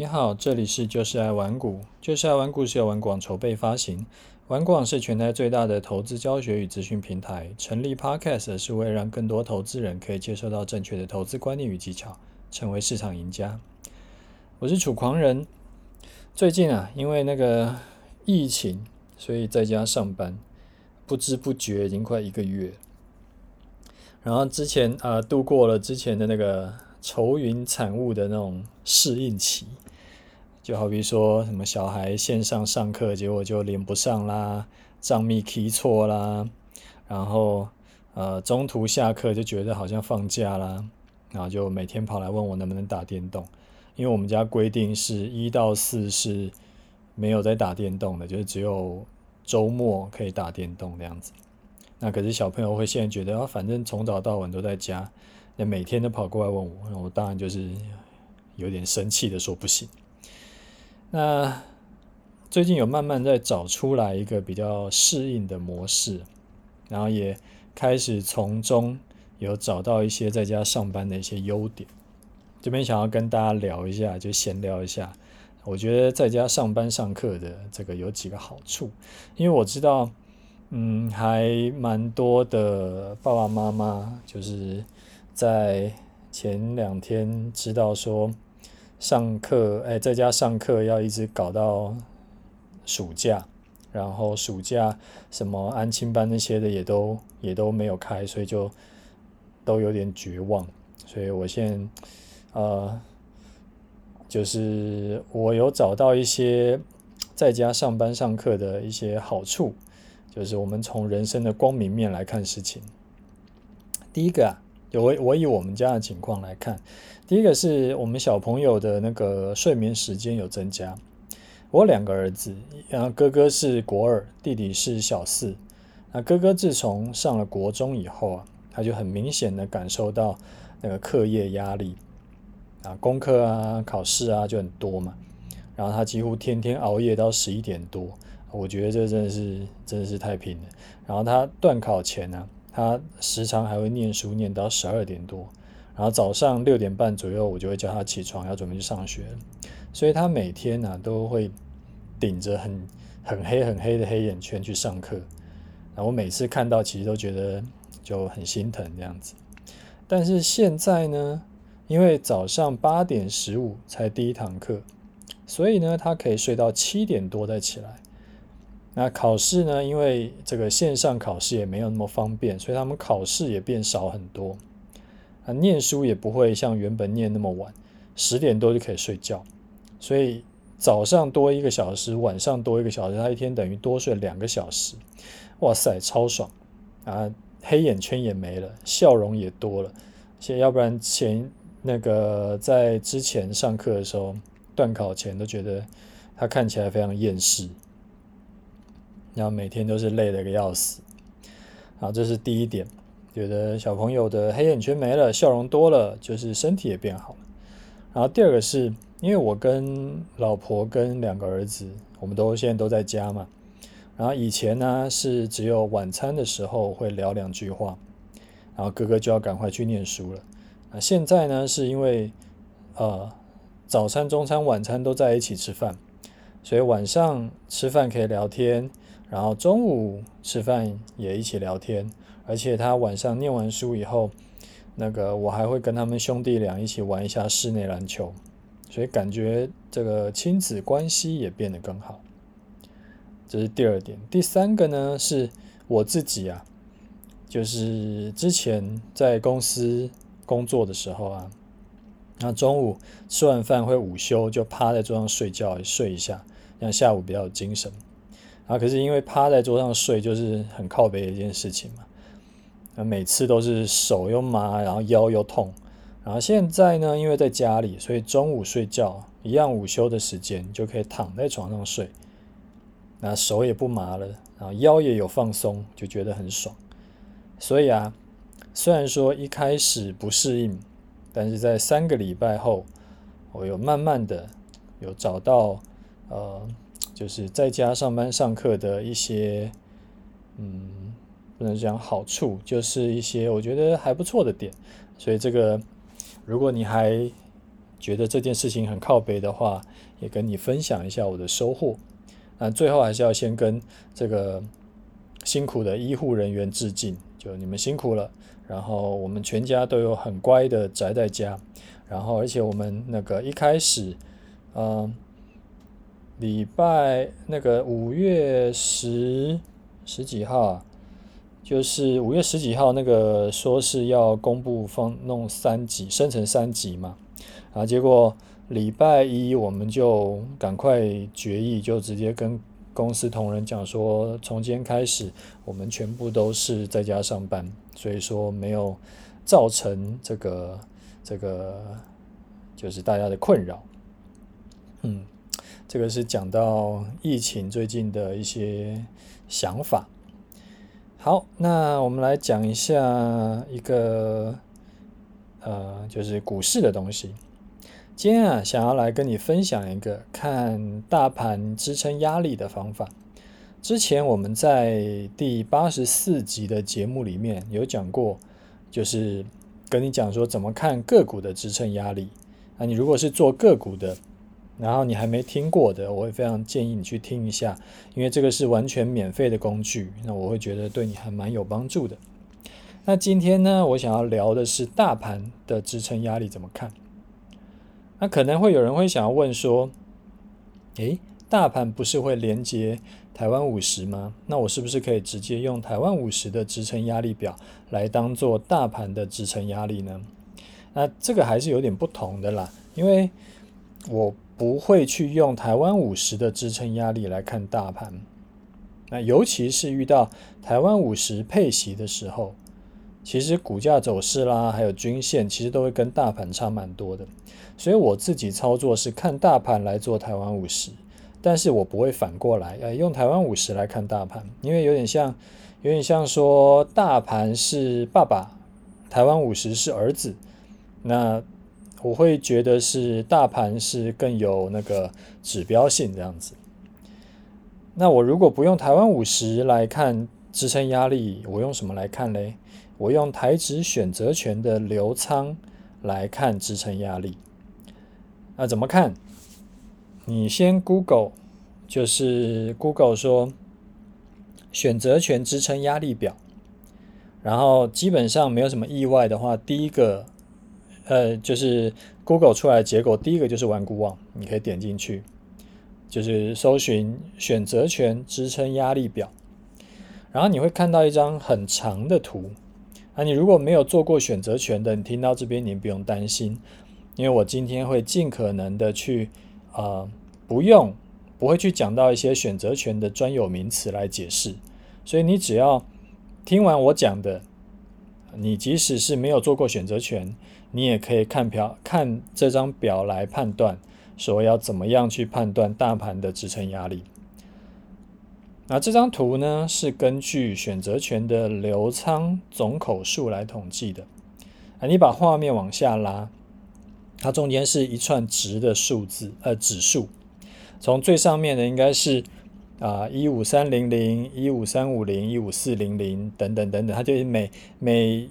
你好，这里是就是爱玩股，就是爱玩股是由玩广筹备发行，玩广是全台最大的投资教学与资讯平台。成立 Podcast 是为了让更多投资人可以接受到正确的投资观念与技巧，成为市场赢家。我是楚狂人，最近啊，因为那个疫情，所以在家上班，不知不觉已经快一个月。然后之前啊、度过了之前的那个愁云惨雾的那种适应期。就好比说什么小孩线上上课，结果就连不上啦，账密 key 错啦，然后呃中途下课就觉得好像放假啦，然后就每天跑来问我能不能打电动，因为我们家规定是一到四是没有在打电动的，就是只有周末可以打电动这样子。那可是小朋友会现在觉得啊，反正从早到晚都在家，每天都跑过来问我，我当然就是有点生气的说不行。那最近有慢慢在找出来一个比较适应的模式，然后也开始从中有找到一些在家上班的一些优点。这边想要跟大家聊一下，就闲聊一下。我觉得在家上班上课的这个有几个好处，因为我知道，嗯，还蛮多的爸爸妈妈就是在前两天知道说。上课，哎，在家上课要一直搞到暑假，然后暑假什么安亲班那些的也都也都没有开，所以就都有点绝望。所以我现呃，就是我有找到一些在家上班上课的一些好处，就是我们从人生的光明面来看事情。第一个啊。我我以我们家的情况来看，第一个是我们小朋友的那个睡眠时间有增加。我两个儿子，然后哥哥是国二，弟弟是小四。那哥哥自从上了国中以后啊，他就很明显的感受到那个课业压力啊，功课啊、考试啊就很多嘛。然后他几乎天天熬夜到十一点多，我觉得这真的是真的是太拼了。然后他段考前呢、他时常还会念书念到十二点多，然后早上六点半左右，我就会叫他起床，要准备去上学。所以他每天呢、都会顶着很很黑很黑的黑眼圈去上课。然后我每次看到，其实都觉得就很心疼这样子。但是现在呢，因为早上八点十五才第一堂课，所以呢，他可以睡到七点多再起来。那考试呢？因为这个线上考试也没有那么方便，所以他们考试也变少很多。啊，念书也不会像原本念那么晚，十点多就可以睡觉。所以早上多一个小时，晚上多一个小时，他一天等于多睡两个小时。哇塞，超爽！啊，黑眼圈也没了，笑容也多了。现要不然前那个在之前上课的时候，段考前都觉得他看起来非常厌世。然后每天都是累得个要死，好，这是第一点，觉得小朋友的黑眼圈没了，笑容多了，就是身体也变好了。然后第二个是因为我跟老婆跟两个儿子，我们都现在都在家嘛。然后以前呢是只有晚餐的时候会聊两句话，然后哥哥就要赶快去念书了。啊，现在呢是因为呃早餐、中餐、晚餐都在一起吃饭，所以晚上吃饭可以聊天。然后中午吃饭也一起聊天，而且他晚上念完书以后，那个我还会跟他们兄弟俩一起玩一下室内篮球，所以感觉这个亲子关系也变得更好。这是第二点。第三个呢，是我自己啊，就是之前在公司工作的时候啊，那中午吃完饭会午休，就趴在桌上睡觉睡一下，让下午比较有精神。啊，可是因为趴在桌上睡就是很靠北的一件事情嘛，那每次都是手又麻，然后腰又痛，然后现在呢，因为在家里，所以中午睡觉一样午休的时间就可以躺在床上睡，那手也不麻了，然后腰也有放松，就觉得很爽。所以啊，虽然说一开始不适应，但是在三个礼拜后，我有慢慢的有找到呃。就是在家上班上课的一些，嗯，不能讲好处，就是一些我觉得还不错的点。所以这个，如果你还觉得这件事情很靠北的话，也跟你分享一下我的收获。那最后还是要先跟这个辛苦的医护人员致敬，就你们辛苦了。然后我们全家都有很乖的宅在家，然后而且我们那个一开始，嗯，礼拜那个五月十十几号啊，就是五月十几号那个说是要公布放弄三级升成三级嘛，啊，结果礼拜一我们就赶快决议，就直接跟公司同仁讲说，从今天开始我们全部都是在家上班。所以说没有造成这个这个就是大家的困扰，嗯，这个是讲到疫情最近的一些想法。好，那我们来讲一下一个呃，就是股市的东西。今天啊，想要来跟你分享一个看大盘支撑压力的方法。之前我们在第八十四集的节目里面有讲过，就是跟你讲说怎么看个股的支撑压力。那你如果是做个股的，然后你还没听过的，我会非常建议你去听一下，因为这个是完全免费的工具，那我会觉得对你还蛮有帮助的。那今天呢，我想要聊的是大盘的支撑压力怎么看。那可能会有人会想要问说，诶，大盘不是会连接台湾五十吗？那我是不是可以直接用台湾五十的支撑压力表来当做大盘的支撑压力呢？那这个还是有点不同的啦，因为我不会去用台湾五十的支撑压力来看大盘。那尤其是遇到台湾五十配息的时候，其实股价走势啦，还有均线，其实都会跟大盘差蛮多的。所以我自己操作是看大盘来做台湾五十。但是我不会反过来，呃，用台湾五十来看大盘，因为有点像，有点像说大盘是爸爸，台湾五十是儿子，那我会觉得是大盘是更有那个指标性这样子。那我如果不用台湾五十来看支撑压力，我用什么来看嘞？我用台指选择权的流仓来看支撑压力。那怎么看？你先 Google，就是 Google 说选择权支撑压力表，然后基本上没有什么意外的话，第一个呃就是 Google 出来的结果，第一个就是玩股网，你可以点进去，就是搜寻选择权支撑压力表，然后你会看到一张很长的图。啊，你如果没有做过选择权的，你听到这边你不用担心，因为我今天会尽可能的去。呃不用，不会去讲到一些选择权的专有名词来解释，所以你只要听完我讲的，你即使是没有做过选择权，你也可以看表，看这张表来判断，说要怎么样去判断大盘的支撑压力。那这张图呢，是根据选择权的流仓总口数来统计的。啊，你把画面往下拉，它中间是一串直的数字，呃，指数。从最上面的应该是啊一五三零零、一五三五零、一五四零零等等等等，它就是每每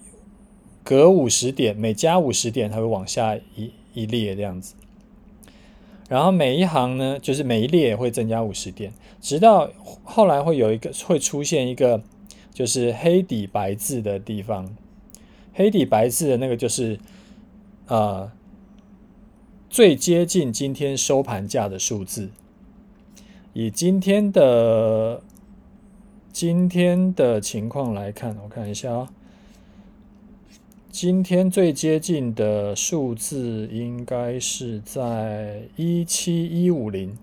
隔五十点，每加五十点，它会往下一一列这样子。然后每一行呢，就是每一列会增加五十点，直到后来会有一个会出现一个就是黑底白字的地方，黑底白字的那个就是啊。最接近今天收盘价的数字，以今天的今天的情况来看，我看一下啊，今天最接近的数字应该是在一七一五零，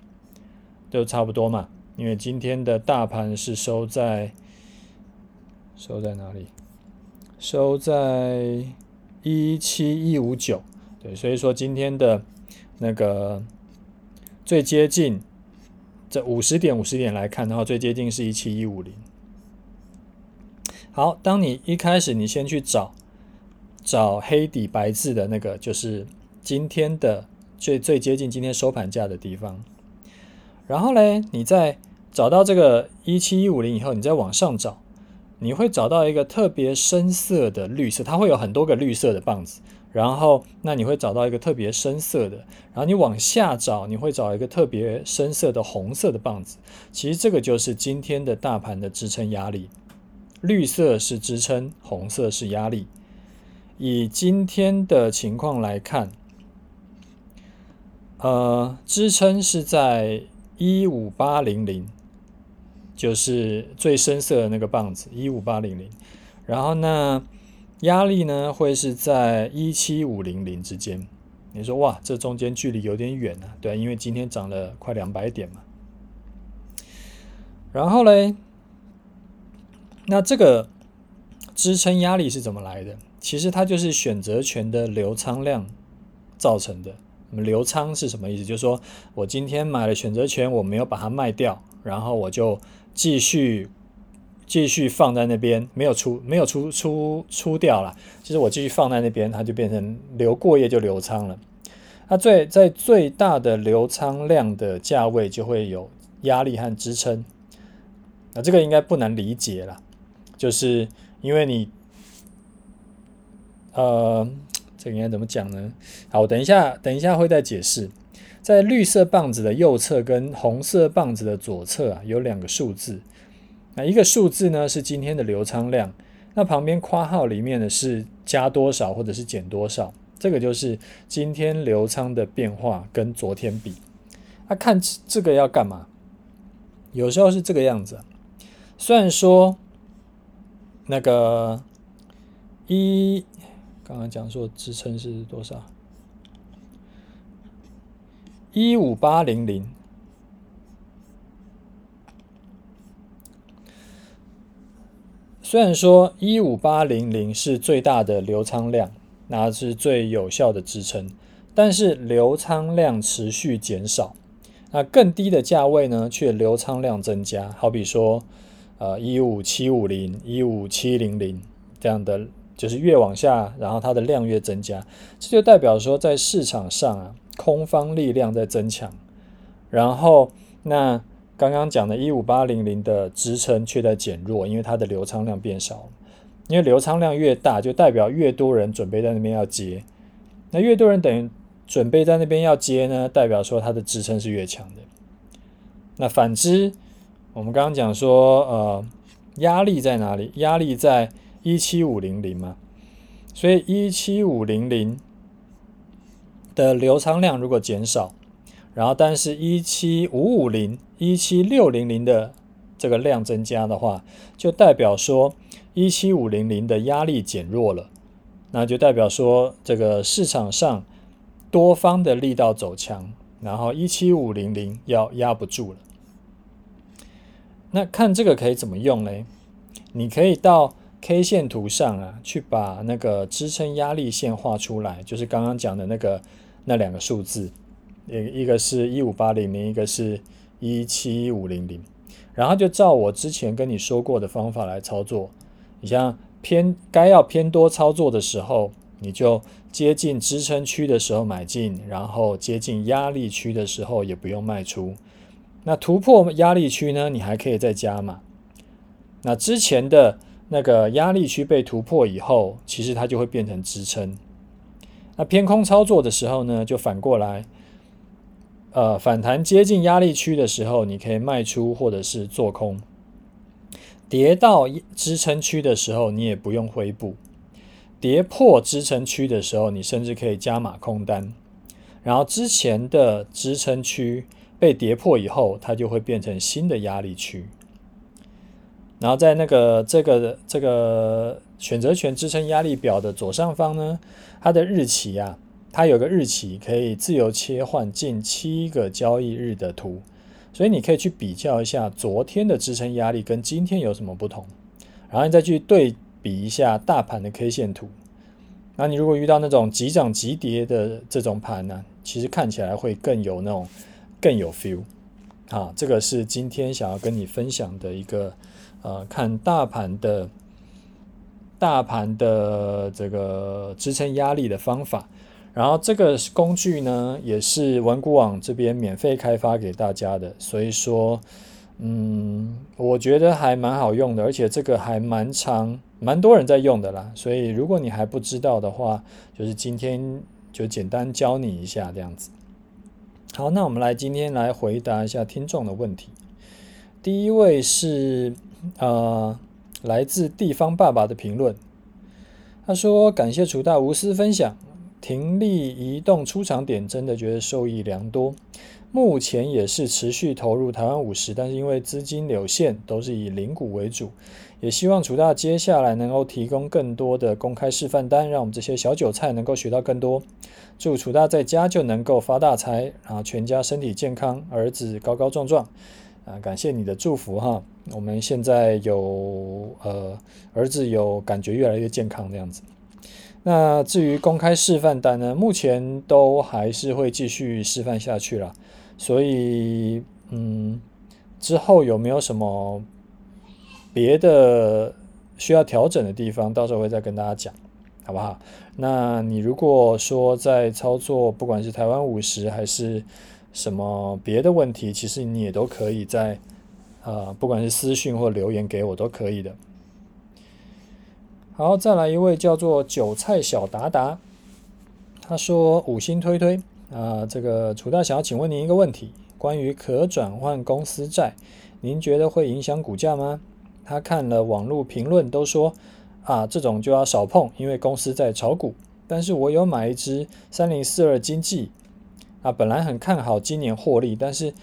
都差不多嘛。因为今天的大盘是收在收在哪里？收在一七一五九，对，所以说今天的。那个最接近这五十点五十点来看的话，最接近是一七一五零。好，当你一开始你先去找找黑底白字的那个，就是今天的最最接近今天收盘价的地方。然后嘞，你再找到这个一七一五零以后，你再往上找，你会找到一个特别深色的绿色，它会有很多个绿色的棒子。然后那你会找到一个特别深色的，然后你往下找，你会找一个特别深色的红色的棒子。其实这个就是今天的大盘的支撑压力，绿色是支撑，红色是压力。以今天的情况来看，呃，支撑是在一五八零零，就是最深色的那个棒子，一五八零零。然后呢，压力呢会是在一七五零零之间。你说哇，这中间距离有点远啊？对，因为今天涨了快两百点嘛。然后嘞，那这个支撑压力是怎么来的？其实它就是选择权的留仓量造成的。那么留仓是什么意思？就是说我今天买了选择权，我没有把它卖掉，然后我就继续继续放在那边，没有出没有出出出掉了。其实我继续放在那边，它就变成留过夜就留仓了。它最在最大的留仓量的价位就会有压力和支撑。那这个应该不难理解了，就是因为你。呃，这个应该怎么讲呢？好，等一下，等一下会再解释。在绿色棒子的右侧跟红色棒子的左侧啊，有两个数字。那一个数字呢是今天的流仓量，那旁边括号里面的是加多少或者是减多少，这个就是今天流仓的变化跟昨天比。那、看这个要干嘛？有时候是这个样子。虽然说那个一。刚刚讲说支撑是多少？一五八零零。虽然说一五八零零是最大的流仓量，那是最有效的支撑，但是流仓量持续减少，那更低的价位呢，却流仓量增加。好比说，呃，一五七五零、一五七零零这样的。就是越往下，然后它的量越增加，这就代表说在市场上啊，空方力量在增强。然后那刚刚讲的15800的支撑却在减弱，因为它的流仓量变少。因为流仓量越大，就代表越多人准备在那边要接。那越多人等于准备在那边要接呢，代表说它的支撑是越强的。那反之，我们刚刚讲说，呃，压力在哪里？压力在。一七五零零嘛，所以一七五零零的流仓量如果减少，然后但是一七五五零、一七六零零的这个量增加的话，就代表说一七五零零的压力减弱了，那就代表说这个市场上多方的力道走强，然后一七五零零要压不住了。那看这个可以怎么用呢？你可以到。K 线图上啊，去把那个支撑压力线画出来，就是刚刚讲的那个那两个数字，一一个是一五八零零，一个是一七五零零，然后就照我之前跟你说过的方法来操作。你像偏该要偏多操作的时候，你就接近支撑区的时候买进，然后接近压力区的时候也不用卖出。那突破压力区呢，你还可以再加码。那之前的。那个压力区被突破以后，其实它就会变成支撑。那偏空操作的时候呢，就反过来，呃，反弹接近压力区的时候，你可以卖出或者是做空。跌到支撑区的时候，你也不用回补。跌破支撑区的时候，你甚至可以加码空单。然后之前的支撑区被跌破以后，它就会变成新的压力区。然后在那个这个这个选择权支撑压力表的左上方呢，它的日期啊，它有个日期可以自由切换近七个交易日的图，所以你可以去比较一下昨天的支撑压力跟今天有什么不同，然后你再去对比一下大盘的 K 线图。那你如果遇到那种急涨急跌的这种盘呢，其实看起来会更有那种更有 feel。啊，这个是今天想要跟你分享的一个。呃，看大盘的，大盘的这个支撑压力的方法，然后这个工具呢，也是文股网这边免费开发给大家的，所以说，嗯，我觉得还蛮好用的，而且这个还蛮长，蛮多人在用的啦。所以如果你还不知道的话，就是今天就简单教你一下这样子。好，那我们来今天来回答一下听众的问题。第一位是呃来自地方爸爸的评论，他说感谢楚大无私分享，停利移动出场点真的觉得受益良多。目前也是持续投入台湾五十，但是因为资金有限，都是以零股为主。也希望楚大接下来能够提供更多的公开示范单，让我们这些小韭菜能够学到更多。祝楚大在家就能够发大财，然后全家身体健康，儿子高高壮壮。啊，感谢你的祝福哈！我们现在有呃儿子有感觉越来越健康这样子。那至于公开示范单呢，目前都还是会继续示范下去了。所以，嗯，之后有没有什么别的需要调整的地方，到时候会再跟大家讲，好不好？那你如果说在操作，不管是台湾五十还是什么别的问题，其实你也都可以在，呃，不管是私讯或留言给我都可以的。好，再来一位叫做韭菜小达达，他说五星推推。啊，这个楚大想要请问您一个问题，关于可转换公司债，您觉得会影响股价吗？他看了网络评论都说啊，这种就要少碰，因为公司在炒股。但是我有买一只三零四二经济，啊，本来很看好今年获利，但是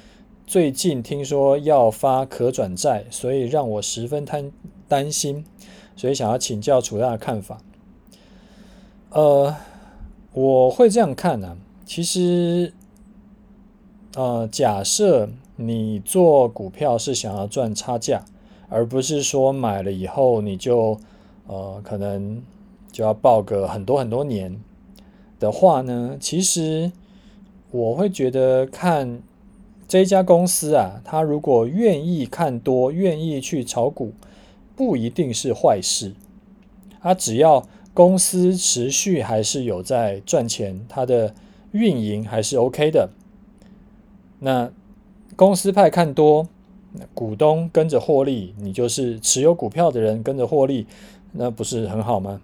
最近听说要发可转债，所以让我十分担担心，所以想要请教楚大的看法。呃，我会这样看呢、啊。其实，呃，假设你做股票是想要赚差价，而不是说买了以后你就呃可能就要抱个很多很多年的话呢，其实我会觉得看这家公司啊，他如果愿意看多，愿意去炒股，不一定是坏事。他只要公司持续还是有在赚钱，他的。运营还是 OK 的，那公司派看多，股东跟着获利，你就是持有股票的人跟着获利，那不是很好吗？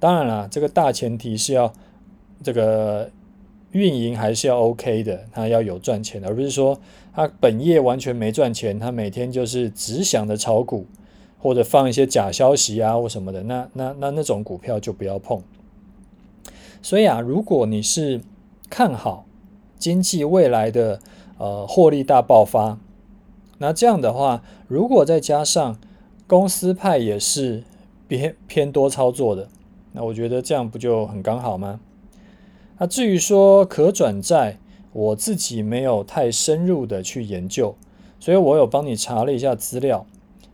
当然啦，这个大前提是要这个运营还是要 OK 的，他要有赚钱，而不是说他本业完全没赚钱，他每天就是只想着炒股或者放一些假消息啊或什么的，那那那那种股票就不要碰。所以啊，如果你是看好经济未来的呃获利大爆发，那这样的话，如果再加上公司派也是偏偏多操作的，那我觉得这样不就很刚好吗？那至于说可转债，我自己没有太深入的去研究，所以我有帮你查了一下资料，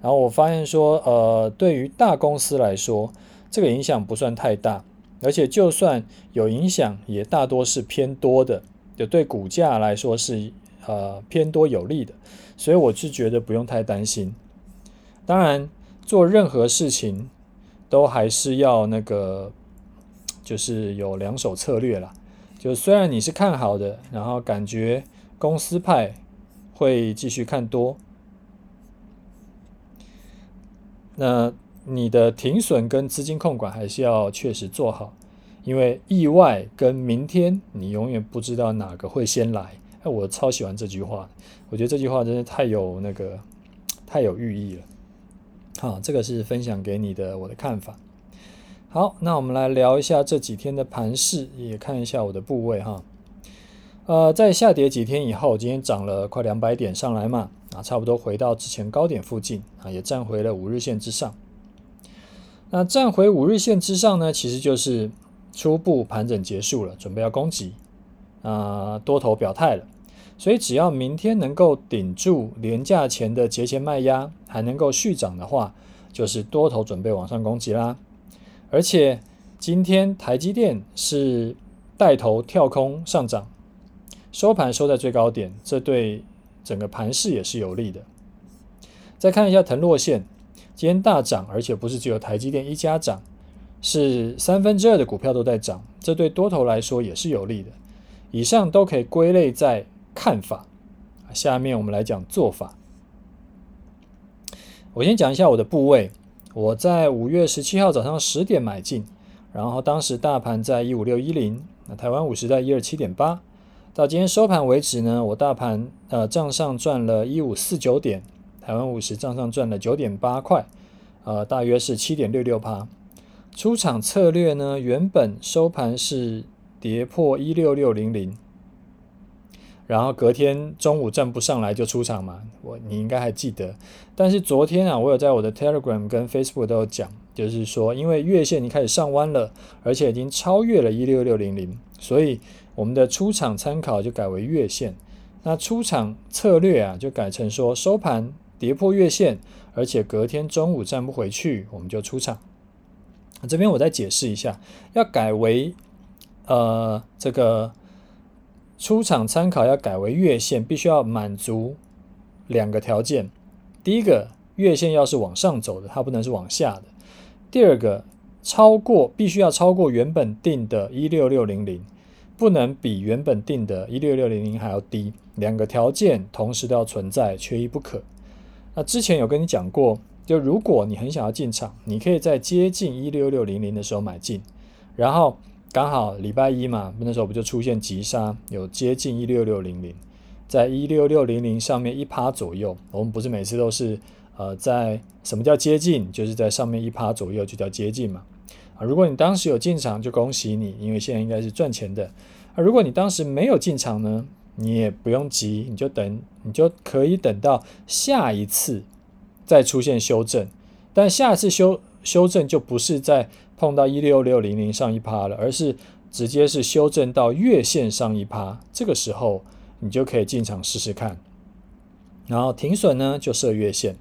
然后我发现说，呃，对于大公司来说，这个影响不算太大。而且就算有影响，也大多是偏多的，就对股价来说是呃偏多有利的，所以我是觉得不用太担心。当然，做任何事情都还是要那个，就是有两手策略啦。就虽然你是看好的，然后感觉公司派会继续看多，那。你的停损跟资金控管还是要确实做好，因为意外跟明天你永远不知道哪个会先来。哎，我超喜欢这句话，我觉得这句话真的太有那个太有寓意了。好，这个是分享给你的我的看法。好，那我们来聊一下这几天的盘势，也看一下我的部位哈。呃，在下跌几天以后，今天涨了快两百点上来嘛，啊，差不多回到之前高点附近啊，也站回了五日线之上。那站回五日线之上呢，其实就是初步盘整结束了，准备要攻击，啊、多头表态了。所以只要明天能够顶住连价前的节前卖压，还能够续涨的话，就是多头准备往上攻击啦。而且今天台积电是带头跳空上涨，收盘收在最高点，这对整个盘势也是有利的。再看一下腾落线。今天大涨，而且不是只有台积电一家涨，是三分之二的股票都在涨，这对多头来说也是有利的。以上都可以归类在看法，下面我们来讲做法。我先讲一下我的部位。我在五月十七号早上十点买进，然后当时大盘在一五六一零，那台湾五十在一二七点八。到今天收盘为止呢，我大盘呃账上赚了一五四九点，台湾五十账上赚了九点八块，呃，大约是七点六六趴。出场策略呢，原本收盘是跌破一六六零零。然后隔天中午站不上来就出场嘛，我你应该还记得。但是昨天啊，我有在我的 Telegram 跟 Facebook 都有讲，就是说因为月线已经开始上弯了，而且已经超越了一六六零零，所以我们的出场参考就改为月线。那出场策略啊，就改成说收盘跌破月线，而且隔天中午站不回去，我们就出场。这边我再解释一下，要改为呃这个。出场参考要改为月线，必须要满足两个条件：第一个，月线要是往上走的，它不能是往下的；第二个，超过必须要超过原本定的一六六零零，不能比原本定的一六六零零还要低。两个条件同时都要存在，缺一不可。那之前有跟你讲过，就如果你很想要进场，你可以在接近一六六零零的时候买进，然后。刚好礼拜一嘛，那时候不就出现急杀，有接近一六六零零，在一六六零零上面一趴左右。我们不是每次都是呃在什么叫接近，就是在上面一趴左右就叫接近嘛。啊，如果你当时有进场，就恭喜你，因为现在应该是赚钱的。啊，如果你当时没有进场呢，你也不用急，你就等，你就可以等到下一次再出现修正，但下次修修正就不是在。碰到一六六零零上一趴了，而是直接是修正到月线上一趴，这个时候你就可以进场试试看。然后停损呢就设月线。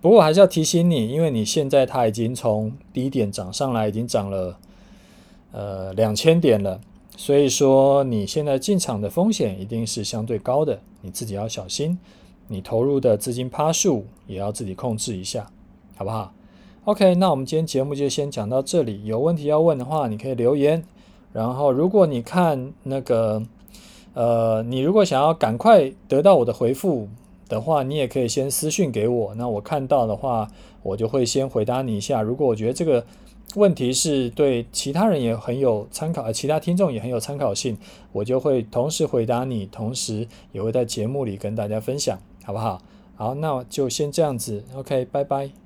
不过还是要提醒你，因为你现在它已经从低点涨上来，已经涨了呃两千点了，所以说你现在进场的风险一定是相对高的，你自己要小心。你投入的资金趴数也要自己控制一下，好不好？OK，那我们今天节目就先讲到这里。有问题要问的话，你可以留言。然后，如果你看那个，呃，你如果想要赶快得到我的回复的话，你也可以先私信给我。那我看到的话，我就会先回答你一下。如果我觉得这个问题是对其他人也很有参考，呃其他听众也很有参考性，我就会同时回答你，同时也会在节目里跟大家分享，好不好？好，那就先这样子。OK，拜拜。